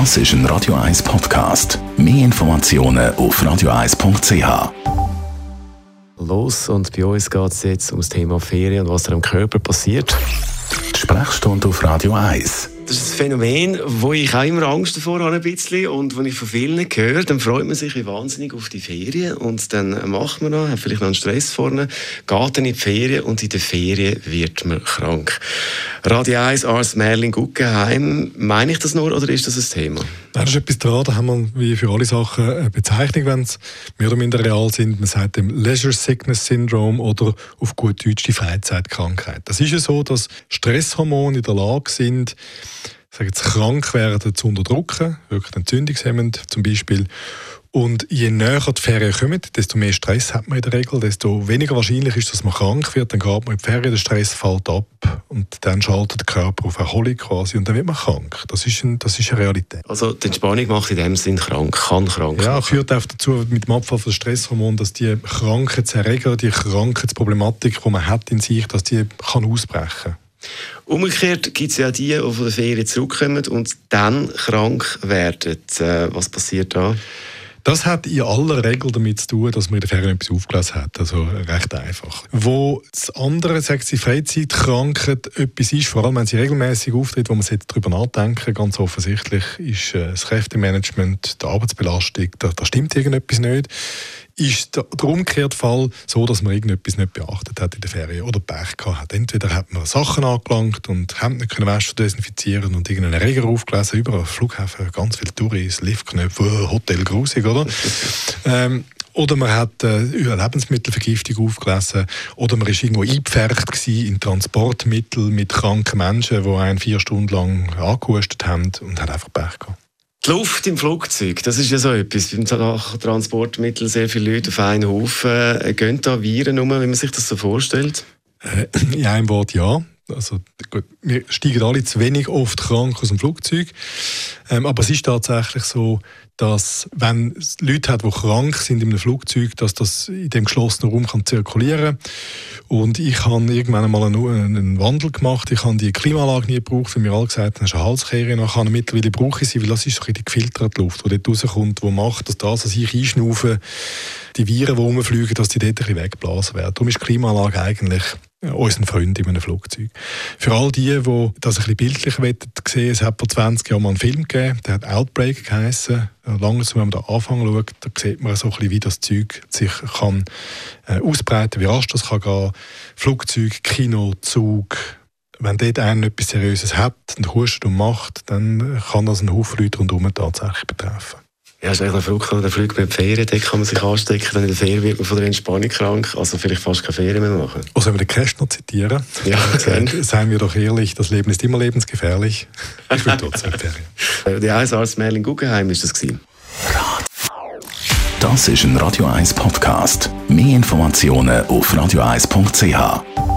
Das ist ein Radio 1 Podcast. Mehr Informationen auf radio1.ch. Los und bei uns geht es jetzt um das Thema Ferien und was da im Körper passiert. Die Sprechstunde auf Radio 1. Das ist ein Phänomen, wo ich auch immer Angst davor habe ein bisschen und wenn ich von vielen höre, dann freut man sich wahnsinnig auf die Ferien und dann macht man noch, hat vielleicht noch einen Stress vorne, geht dann in die Ferien und in der Ferien wird man krank. Radio 1 Ars Merlin Guggenheim, meine ich das nur oder ist das ein Thema? Da ist etwas dran, da haben wir wie für alle Sachen eine Bezeichnung, wenn sie mehr oder minder real sind. Man sagt dem Leisure Sickness Syndrome oder auf gut Deutsch die Freizeitkrankheit. Das ist ja so, dass Stresshormone in der Lage sind, sage jetzt, krank werden zu unterdrücken, wirklich entzündungshemmend zum Beispiel. Und je näher die Ferien kommen, desto mehr Stress hat man in der Regel, desto weniger wahrscheinlich ist, dass man krank wird. Dann geht man in die Ferien, der Stress fällt ab und dann schaltet der Körper auf Erholung quasi und dann wird man krank. Das ist, ein, das ist eine Realität. Also die Entspannung macht in dem Sinn krank, kann krank Ja, führt auch dazu mit dem Abfall von Stresshormonen, dass die Krankheitserreger, die Krankheitsproblematik, die man hat in sich, dass die kann ausbrechen Umgekehrt gibt es ja die, die von der Ferien zurückkommen und dann krank werden. Äh, was passiert da? Das hat in aller Regel damit zu tun, dass man in der Ferien etwas aufgelesen hat. Also recht einfach. Wo das andere, sagt sie, Freizeitkrankheit etwas ist, vor allem wenn sie regelmäßig auftritt, wo man darüber nachdenken ganz offensichtlich, ist äh, das Kräftemanagement, die Arbeitsbelastung, da, da stimmt irgendetwas nicht ist der, der umgekehrte Fall so, dass man irgendetwas nicht beachtet hat in der Ferien oder Pech gehabt hat. Entweder hat man Sachen angelangt und Hemd nicht können waschen, desinfizieren und irgendeinen Reger aufgelesen, überall Flughafen, ganz viele Touris, Liftknöpfe, Hotel grusig, oder? ähm, oder man hat äh, Lebensmittelvergiftung aufgelesen. Oder man war irgendwo eingepfercht in Transportmittel mit kranken Menschen, die einen vier Stunden lang angehustet haben und hat einfach Pech gehabt. Die Luft im Flugzeug, das ist ja so etwas. Beim Transportmittel sehr viele Leute auf einen Haufen. Äh, gehen da Viren um, wie man sich das so vorstellt? In einem Wort ja. Also, gut, wir steigen alle zu wenig oft krank aus dem Flugzeug. Ähm, aber es ist tatsächlich so, dass wenn es Leute hat, die krank sind in einem Flugzeug, dass das in dem geschlossenen Raum kann zirkulieren Und ich habe irgendwann einmal einen, einen, Wandel gemacht. Ich habe die Klimaanlage nie gebraucht, weil mir alle gesagt haben, das ist eine Halskehre. Nachher mittlerweile brauche ich sie, weil das ist so die gefilterte Luft, die dort rauskommt, die macht, dass das, was ich einschnaufe, die Viren, die rumfliegen, dass die dort ein bisschen weggeblasen werden. Darum ist die Klimaanlage eigentlich unseren Freund in einem Flugzeug. Für all die, die das ein bisschen bildlich sehen es hat vor 20 Jahren mal einen Film gegeben, der hat Outbreak geheißen. Langsam, wenn man den Anfang schaut, da sieht man so ein bisschen, wie das Zeug sich kann äh, ausbreiten, wie rasch das kann gehen. Flugzeug, Kino, Zug. Wenn dort einer etwas Seriöses hat und hustet und macht, dann kann das einen Haufen Leute rundherum tatsächlich betreffen. Ja, ist eigentlich verrückt, der Flug mit Ferien, dort kann man sich anstecken, dann in der Ferien wird man von der Entspannung krank, also vielleicht fast keine Ferien mehr machen. Oder sollen wir den Cash noch zitieren? Ja, gerne. Seien wir doch ehrlich, das Leben ist immer lebensgefährlich. Ich will trotzdem Ferien. Die 1 Arzt Merlin Guggenheim ist das gewesen. Das ist ein Radio 1 Podcast. Mehr Informationen auf radio1.ch.